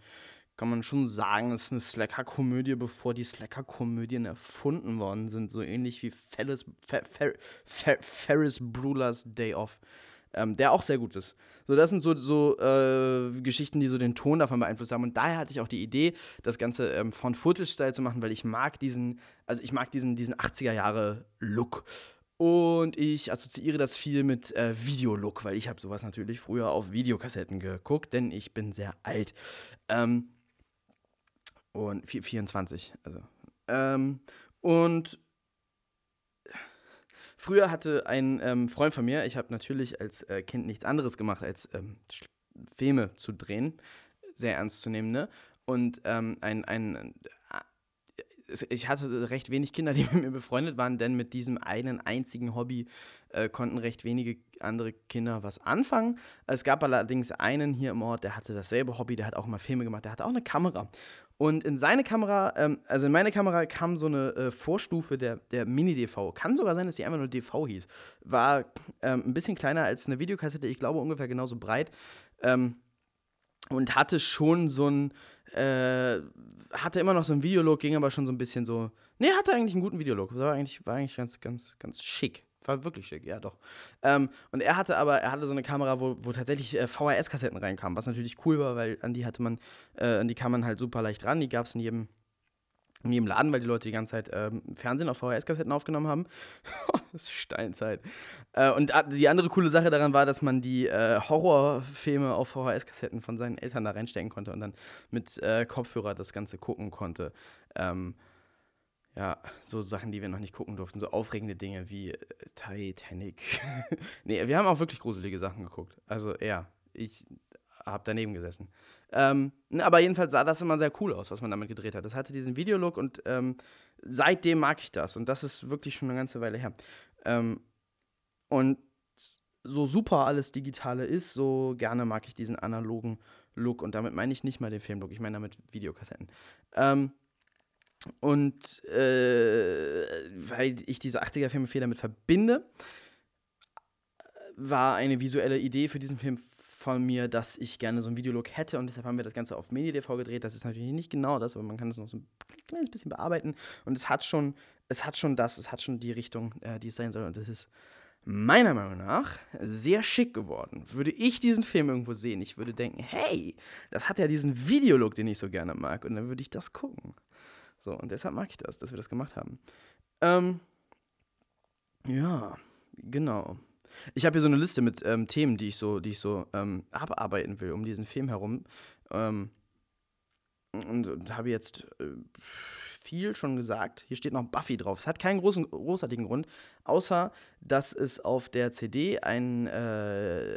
kann man schon sagen, es ist eine Slacker-Komödie, bevor die Slacker-Komödien erfunden worden sind. So ähnlich wie Ferris, Fer, Fer, Fer, Ferris Brulers Day Off ähm, der auch sehr gut ist. So, das sind so, so äh, Geschichten, die so den Ton davon beeinflusst haben. Und daher hatte ich auch die Idee, das Ganze ähm, von Footage-Style zu machen, weil ich mag diesen, also ich mag diesen, diesen 80er-Jahre-Look. Und ich assoziiere das viel mit äh, Videolook, weil ich habe sowas natürlich früher auf Videokassetten geguckt, denn ich bin sehr alt. Ähm, und 24, also. Ähm, und Früher hatte ein ähm, Freund von mir, ich habe natürlich als äh, Kind nichts anderes gemacht, als ähm, Filme zu drehen, sehr ernst zu nehmen, ne? Und ähm, ein, ein, äh, ich hatte recht wenig Kinder, die mit mir befreundet waren, denn mit diesem einen einzigen Hobby äh, konnten recht wenige andere Kinder was anfangen. Es gab allerdings einen hier im Ort, der hatte dasselbe Hobby, der hat auch mal Filme gemacht, der hatte auch eine Kamera. Und in seine Kamera, ähm, also in meine Kamera kam so eine äh, Vorstufe der, der Mini-DV. Kann sogar sein, dass die einfach nur DV hieß. War ähm, ein bisschen kleiner als eine Videokassette, ich glaube ungefähr genauso breit. Ähm, und hatte schon so ein, äh, hatte immer noch so einen Videolook, ging aber schon so ein bisschen so, nee, hatte eigentlich einen guten Videolook. War eigentlich, war eigentlich ganz, ganz, ganz schick. War wirklich schick, ja doch. Ähm, und er hatte aber, er hatte so eine Kamera, wo, wo tatsächlich äh, VHS-Kassetten reinkamen, was natürlich cool war, weil an die hatte man, äh, an die kam man halt super leicht ran. Die gab es in jedem, in jedem Laden, weil die Leute die ganze Zeit ähm, Fernsehen auf VHS-Kassetten aufgenommen haben. das ist Steinzeit. Äh, und die andere coole Sache daran war, dass man die äh, Horrorfilme auf VHS-Kassetten von seinen Eltern da reinstecken konnte und dann mit äh, Kopfhörer das Ganze gucken konnte. Ähm, ja, so Sachen, die wir noch nicht gucken durften, so aufregende Dinge wie äh, Titanic. nee, wir haben auch wirklich gruselige Sachen geguckt. Also ja, ich habe daneben gesessen. Ähm, aber jedenfalls sah das immer sehr cool aus, was man damit gedreht hat. Das hatte diesen Videolook und ähm, seitdem mag ich das. Und das ist wirklich schon eine ganze Weile her. Ähm, und so super alles Digitale ist, so gerne mag ich diesen analogen Look. Und damit meine ich nicht mal den Filmlook, ich meine damit Videokassetten. Ähm, und äh, weil ich diese 80er-Filme viel damit verbinde, war eine visuelle Idee für diesen Film von mir, dass ich gerne so einen Videolook hätte und deshalb haben wir das Ganze auf Mini-DV gedreht. Das ist natürlich nicht genau das, aber man kann das noch so ein kleines bisschen bearbeiten und es hat schon, es hat schon das, es hat schon die Richtung, äh, die es sein soll und das ist meiner Meinung nach sehr schick geworden. Würde ich diesen Film irgendwo sehen, ich würde denken, hey, das hat ja diesen Videolook, den ich so gerne mag und dann würde ich das gucken. So, und deshalb mag ich das, dass wir das gemacht haben. Ähm, ja, genau. Ich habe hier so eine Liste mit ähm, Themen, die ich so, die ich so ähm, abarbeiten will um diesen Film herum. Ähm, und, und habe jetzt äh, viel schon gesagt. Hier steht noch Buffy drauf. Es hat keinen großen, großartigen Grund, außer dass es auf der CD einen äh,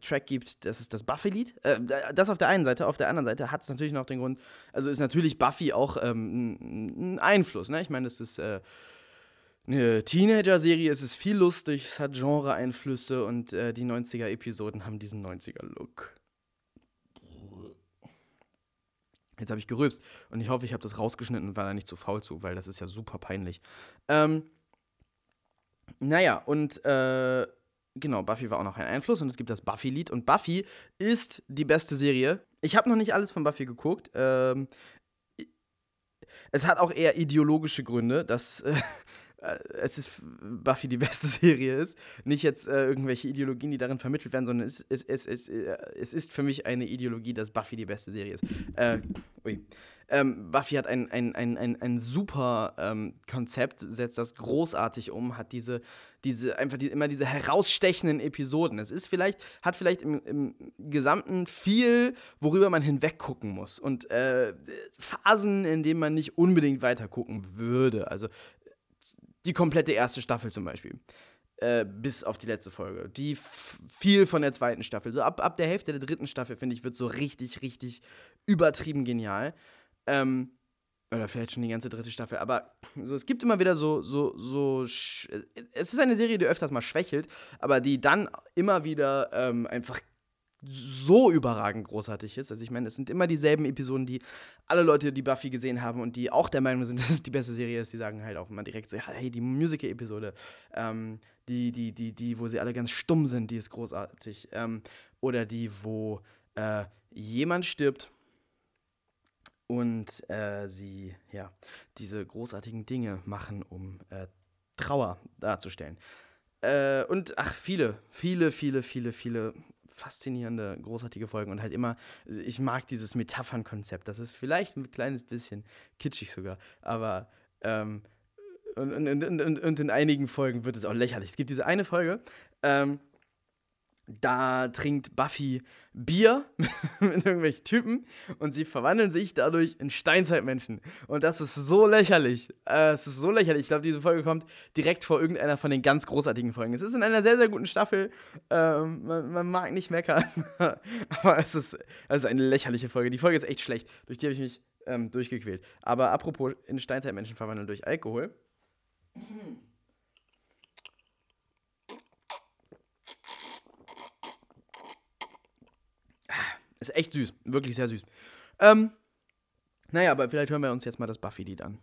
Track gibt, das ist das Buffy-Lied. Äh, das auf der einen Seite. Auf der anderen Seite hat es natürlich noch den Grund, also ist natürlich Buffy auch ähm, ein Einfluss. Ne? Ich meine, das ist. Äh, eine Teenager-Serie, es ist viel lustig, es hat Genre-Einflüsse und äh, die 90er-Episoden haben diesen 90er-Look. Jetzt habe ich gerülpst und ich hoffe, ich habe das rausgeschnitten und war da nicht zu faul zu, weil das ist ja super peinlich. Ähm, naja, und äh, genau, Buffy war auch noch ein Einfluss und es gibt das Buffy-Lied und Buffy ist die beste Serie. Ich habe noch nicht alles von Buffy geguckt. Ähm, es hat auch eher ideologische Gründe, dass äh, es ist Buffy die beste Serie ist. Nicht jetzt äh, irgendwelche Ideologien, die darin vermittelt werden, sondern es, es, es, es, äh, es ist für mich eine Ideologie, dass Buffy die beste Serie ist. Äh, ui. Ähm, Buffy hat ein, ein, ein, ein, ein super ähm, Konzept, setzt das großartig um, hat diese, diese einfach die, immer diese herausstechenden Episoden. Es ist vielleicht, hat vielleicht im, im Gesamten viel, worüber man hinweggucken muss. Und äh, Phasen, in denen man nicht unbedingt weiter gucken würde. Also die komplette erste Staffel zum Beispiel. Äh, bis auf die letzte Folge. Die viel von der zweiten Staffel. So ab, ab der Hälfte der dritten Staffel, finde ich, wird so richtig, richtig übertrieben genial. Ähm, oder vielleicht schon die ganze dritte Staffel. Aber so, es gibt immer wieder so, so, so. Es ist eine Serie, die öfters mal schwächelt, aber die dann immer wieder ähm, einfach so überragend großartig ist. Also ich meine, es sind immer dieselben Episoden, die alle Leute, die Buffy gesehen haben und die auch der Meinung sind, dass es die beste Serie ist, die sagen halt auch immer direkt so, hey, die Musical-Episode, ähm, die, die, die, die, wo sie alle ganz stumm sind, die ist großartig. Ähm, oder die, wo äh, jemand stirbt und äh, sie, ja, diese großartigen Dinge machen, um äh, Trauer darzustellen. Äh, und ach, viele, viele, viele, viele, viele faszinierende, großartige Folgen und halt immer, ich mag dieses Metaphernkonzept. Das ist vielleicht ein kleines bisschen kitschig sogar, aber ähm, und, und, und, und, in einigen Folgen wird es auch lächerlich. Es gibt diese eine Folge, ähm, da trinkt Buffy Bier mit irgendwelchen Typen und sie verwandeln sich dadurch in Steinzeitmenschen. Und das ist so lächerlich. Äh, es ist so lächerlich. Ich glaube, diese Folge kommt direkt vor irgendeiner von den ganz großartigen Folgen. Es ist in einer sehr, sehr guten Staffel. Ähm, man, man, mag nicht meckern. Aber es ist, es ist eine lächerliche Folge. Die Folge ist echt schlecht. Durch die habe ich mich ähm, durchgequält. Aber apropos in Steinzeitmenschen verwandeln durch Alkohol. Ist echt süß, wirklich sehr süß. Ähm, Naja, aber vielleicht hören wir uns jetzt mal das Buffy-Lied an.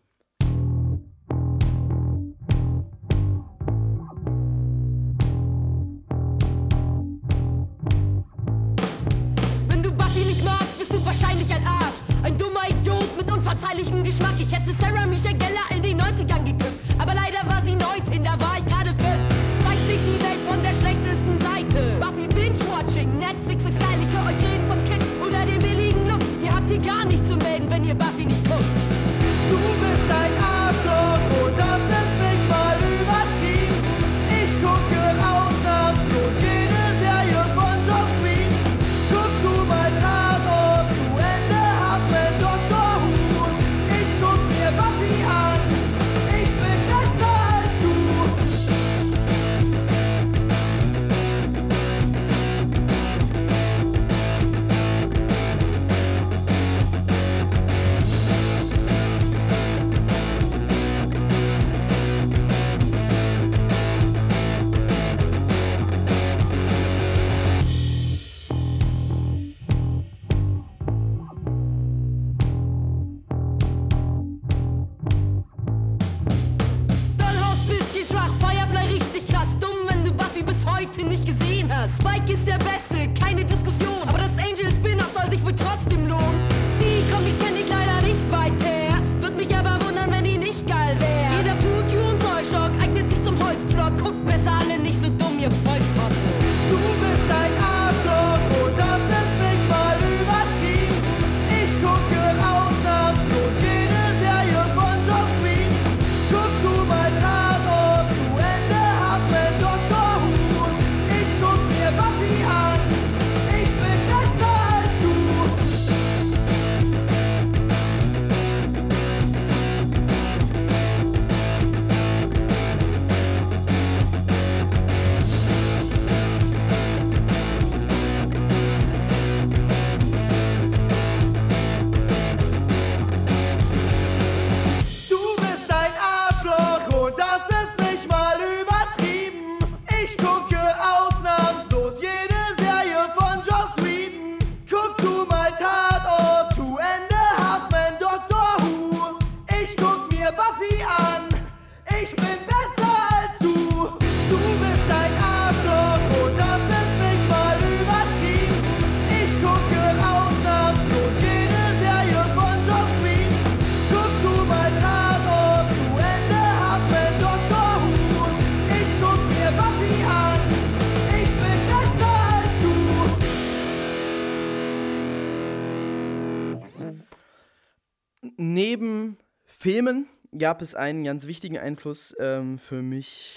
Gab es einen ganz wichtigen Einfluss ähm, für mich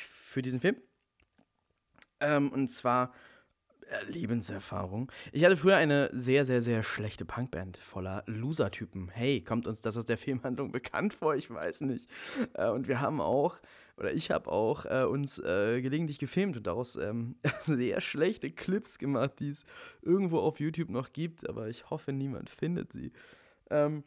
für diesen Film. Ähm, und zwar äh, Lebenserfahrung. Ich hatte früher eine sehr, sehr, sehr schlechte Punkband voller Loser-Typen. Hey, kommt uns das aus der Filmhandlung bekannt vor? Ich weiß nicht. Äh, und wir haben auch, oder ich habe auch äh, uns äh, gelegentlich gefilmt und daraus ähm, sehr schlechte Clips gemacht, die es irgendwo auf YouTube noch gibt, aber ich hoffe, niemand findet sie. Ähm,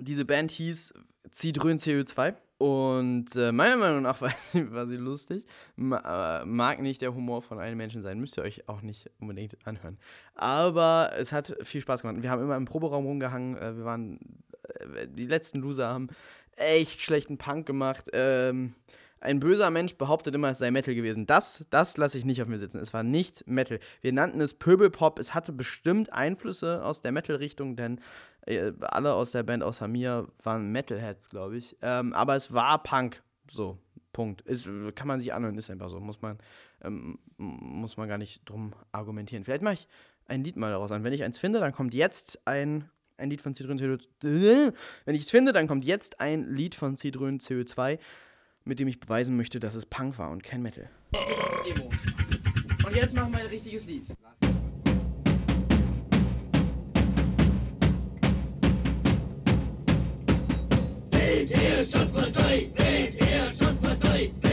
diese Band hieß Zidrön CO2 und äh, meiner Meinung nach war sie, war sie lustig. Ma äh, mag nicht der Humor von allen Menschen sein, müsst ihr euch auch nicht unbedingt anhören. Aber es hat viel Spaß gemacht. Wir haben immer im Proberaum rumgehangen, äh, wir waren, äh, die letzten Loser haben echt schlechten Punk gemacht. Ähm, ein böser Mensch behauptet immer, es sei Metal gewesen. Das, das lasse ich nicht auf mir sitzen. Es war nicht Metal. Wir nannten es Pöbelpop. Es hatte bestimmt Einflüsse aus der Metal-Richtung, denn alle aus der Band außer mir waren Metalheads, glaube ich. Ähm, aber es war Punk. So, Punkt. Ist, kann man sich anhören, ist einfach so. Muss man, ähm, muss man gar nicht drum argumentieren. Vielleicht mache ich ein Lied mal daraus an. Wenn ich eins finde, dann kommt jetzt ein, ein Lied von Citroën CO2. Wenn ich es finde, dann kommt jetzt ein Lied von Citroën CO2, mit dem ich beweisen möchte, dass es Punk war und kein Metal. Und jetzt machen wir ein richtiges Lied. Thank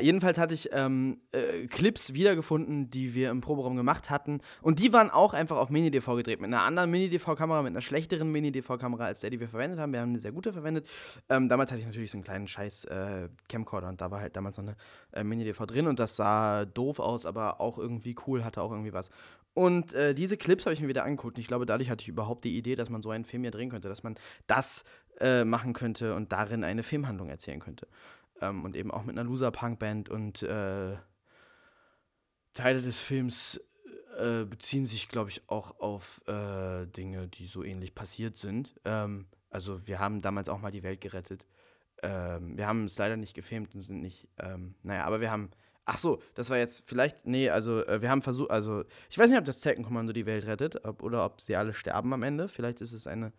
jedenfalls hatte ich ähm, äh, Clips wiedergefunden, die wir im Proberaum gemacht hatten. Und die waren auch einfach auf Mini-DV gedreht. Mit einer anderen Mini-DV-Kamera, mit einer schlechteren Mini-DV-Kamera als der, die wir verwendet haben. Wir haben eine sehr gute verwendet. Ähm, damals hatte ich natürlich so einen kleinen scheiß äh, Camcorder und da war halt damals noch eine äh, Mini-DV drin und das sah doof aus, aber auch irgendwie cool, hatte auch irgendwie was. Und äh, diese Clips habe ich mir wieder angeguckt. Und ich glaube, dadurch hatte ich überhaupt die Idee, dass man so einen Film hier drehen könnte, dass man das äh, machen könnte und darin eine Filmhandlung erzählen könnte. Ähm, und eben auch mit einer Loser-Punk-Band und äh, Teile des Films äh, beziehen sich, glaube ich, auch auf äh, Dinge, die so ähnlich passiert sind. Ähm, also wir haben damals auch mal die Welt gerettet. Ähm, wir haben es leider nicht gefilmt und sind nicht, ähm, naja, aber wir haben, ach so, das war jetzt vielleicht, nee, also äh, wir haben versucht, also ich weiß nicht, ob das Zeckenkommando die Welt rettet ob, oder ob sie alle sterben am Ende. Vielleicht ist es eine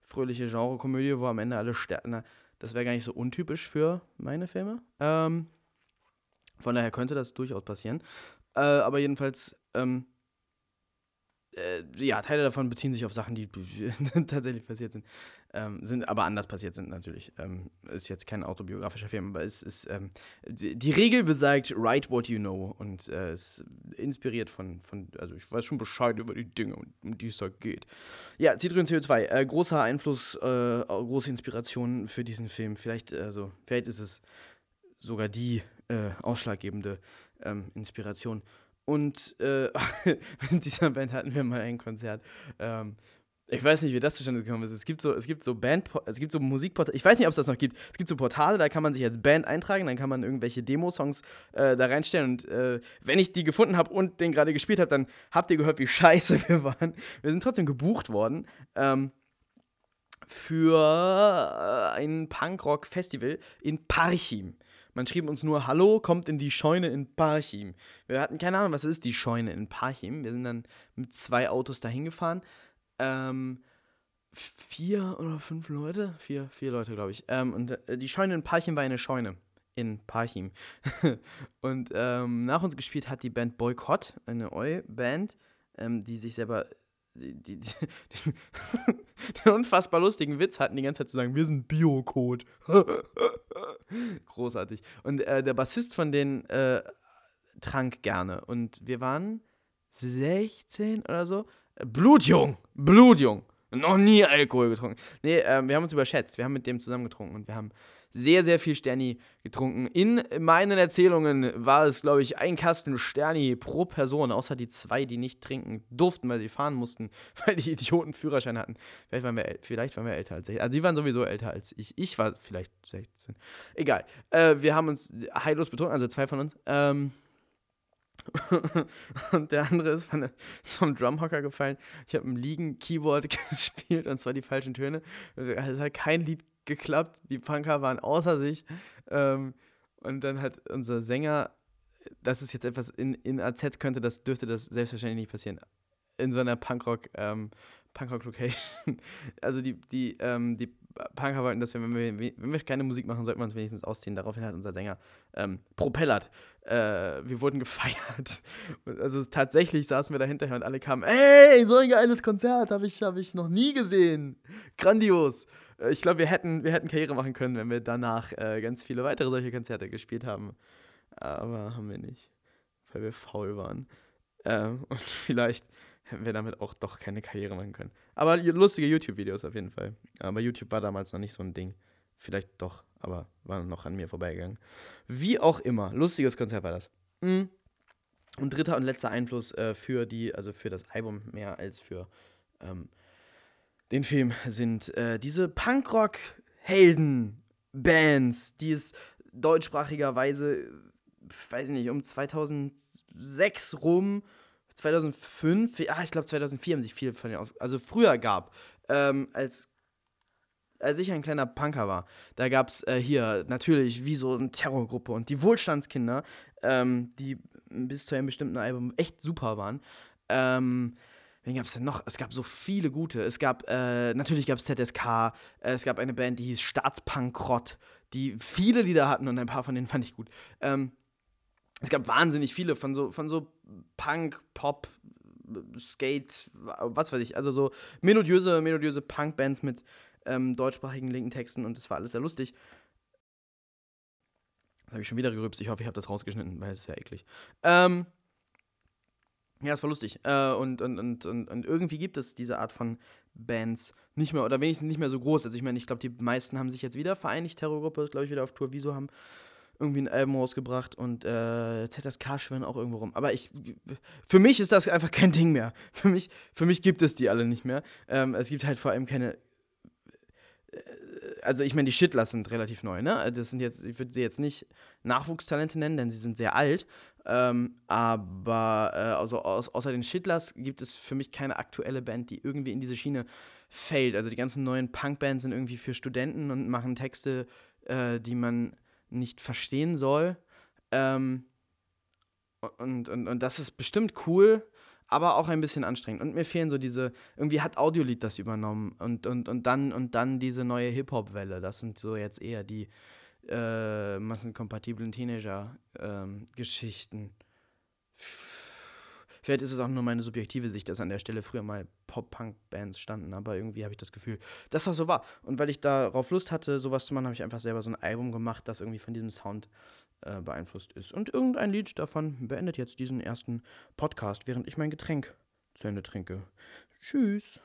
fröhliche Genrekomödie, wo am Ende alle sterben. Das wäre gar nicht so untypisch für meine Filme. Ähm, von daher könnte das durchaus passieren. Äh, aber jedenfalls, ähm, äh, ja, Teile davon beziehen sich auf Sachen, die tatsächlich passiert sind, ähm, sind aber anders passiert sind natürlich. Ähm, ist jetzt kein autobiografischer Film, aber es ist ähm, die, die, Regel besagt, write what you know und äh, ist inspiriert von, von, also ich weiß schon Bescheid über die Dinge, um, die es da geht. Ja, Citroën CO2, äh, großer Einfluss, äh, große Inspiration für diesen Film. Vielleicht, also, vielleicht ist es sogar die äh, ausschlaggebende ähm, Inspiration. Und äh, mit dieser Band hatten wir mal ein Konzert. Ähm, ich weiß nicht, wie das zustande gekommen ist. Es gibt so, es gibt so Band, es gibt so Musikportale. Ich weiß nicht, ob es das noch gibt. Es gibt so Portale, da kann man sich als Band eintragen, dann kann man irgendwelche Demo-Songs äh, da reinstellen. Und äh, wenn ich die gefunden habe und den gerade gespielt habe, dann habt ihr gehört, wie scheiße wir waren. Wir sind trotzdem gebucht worden. Ähm, für ein Punkrock-Festival in Parchim. Man schrieb uns nur, hallo, kommt in die Scheune in Parchim. Wir hatten keine Ahnung, was ist die Scheune in Parchim. Wir sind dann mit zwei Autos dahin gefahren. Ähm, vier oder fünf Leute? Vier, vier Leute, glaube ich. Ähm, und äh, die Scheune in Parchim war eine Scheune. In Parchim. und ähm, nach uns gespielt hat die Band Boykott, eine Eu-Band, ähm, die sich selber die, die, den unfassbar lustigen Witz hatten, die ganze Zeit zu sagen, wir sind Biocode. Großartig. Und äh, der Bassist von denen äh, trank gerne. Und wir waren 16 oder so. Blutjung, blutjung. Noch nie Alkohol getrunken. Nee, äh, wir haben uns überschätzt. Wir haben mit dem zusammen getrunken und wir haben sehr, sehr viel Sterni getrunken. In meinen Erzählungen war es, glaube ich, ein Kasten Sterni pro Person, außer die zwei, die nicht trinken durften, weil sie fahren mussten, weil die Idioten Führerschein hatten. Vielleicht waren wir, vielleicht waren wir älter als 16. Also, sie waren sowieso älter als ich. Ich war vielleicht 16. Egal. Äh, wir haben uns heillos betrunken, also zwei von uns. Ähm. und der andere ist, von, ist vom Drumhocker gefallen. Ich habe im Liegen-Keyboard gespielt und zwar die falschen Töne. Es hat kein Lied geklappt. Die Punker waren außer sich. Ähm, und dann hat unser Sänger, das ist jetzt etwas in, in AZ könnte, das dürfte das selbstverständlich nicht passieren. In so einer Punkrock, ähm, Punkrock-Location. Also die, die, ähm, die Punker wollten, dass wir, wenn wir, wenn wir keine Musik machen, sollten wir uns wenigstens ausziehen. Daraufhin hat unser Sänger ähm, propellert. Äh, wir wurden gefeiert. Also tatsächlich saßen wir da hinterher und alle kamen, ey, so ein geiles Konzert habe ich, hab ich noch nie gesehen. Grandios. Äh, ich glaube, wir hätten, wir hätten Karriere machen können, wenn wir danach äh, ganz viele weitere solche Konzerte gespielt haben. Aber haben wir nicht, weil wir faul waren. Ähm, und vielleicht hätten wir damit auch doch keine Karriere machen können. Aber lustige YouTube-Videos auf jeden Fall. Aber YouTube war damals noch nicht so ein Ding. Vielleicht doch, aber war noch an mir vorbeigegangen. Wie auch immer, lustiges Konzert war das. Mhm. Und dritter und letzter Einfluss äh, für die, also für das Album mehr als für ähm, den Film sind äh, diese Punkrock-Helden-Bands, die es deutschsprachigerweise, weiß ich nicht, um 2006 rum, 2005, ja, ich glaube 2004 haben sich viele von denen, also früher gab, ähm, als als ich ein kleiner Punker war, da gab es äh, hier natürlich wie so eine Terrorgruppe und die Wohlstandskinder, ähm, die bis zu einem bestimmten Album echt super waren. Ähm, Wen gab es denn noch? Es gab so viele gute. Es gab, äh, natürlich gab es ZSK, äh, es gab eine Band, die hieß Staatspankrott, die viele Lieder hatten und ein paar von denen fand ich gut. Ähm, es gab wahnsinnig viele von so, von so Punk, Pop, Skate, was weiß ich, also so melodiöse, melodiöse Punk-Bands mit ähm, deutschsprachigen linken Texten und das war alles sehr lustig. habe ich schon wieder gerübst. Ich hoffe, ich habe das rausgeschnitten, weil es ist ja eklig. Ähm, ja, es war lustig. Äh, und, und, und, und, und irgendwie gibt es diese Art von Bands nicht mehr, oder wenigstens nicht mehr so groß. Also ich meine, ich glaube, die meisten haben sich jetzt wieder vereinigt. Terrorgruppe ist, glaube ich, wieder auf Tour. Wieso haben irgendwie ein Album rausgebracht und äh, ZSK schwirren auch irgendwo rum. Aber ich, für mich ist das einfach kein Ding mehr. Für mich, für mich gibt es die alle nicht mehr. Ähm, es gibt halt vor allem keine äh, also ich meine, die Shitlers sind relativ neu, ne? Das sind jetzt, ich würde sie jetzt nicht Nachwuchstalente nennen, denn sie sind sehr alt. Ähm, aber äh, also aus, außer den Shitlers gibt es für mich keine aktuelle Band, die irgendwie in diese Schiene fällt. Also die ganzen neuen Punkbands sind irgendwie für Studenten und machen Texte, äh, die man nicht verstehen soll. Ähm, und, und, und das ist bestimmt cool, aber auch ein bisschen anstrengend. Und mir fehlen so diese, irgendwie hat Audiolied das übernommen und, und, und, dann, und dann diese neue Hip-Hop-Welle. Das sind so jetzt eher die äh, massenkompatiblen Teenager-Geschichten. Ähm, Vielleicht ist es auch nur meine subjektive Sicht, dass an der Stelle früher mal Pop-Punk-Bands standen, aber irgendwie habe ich das Gefühl, dass das so war. Und weil ich darauf Lust hatte, sowas zu machen, habe ich einfach selber so ein Album gemacht, das irgendwie von diesem Sound äh, beeinflusst ist. Und irgendein Lied davon beendet jetzt diesen ersten Podcast, während ich mein Getränk zu Ende trinke. Tschüss.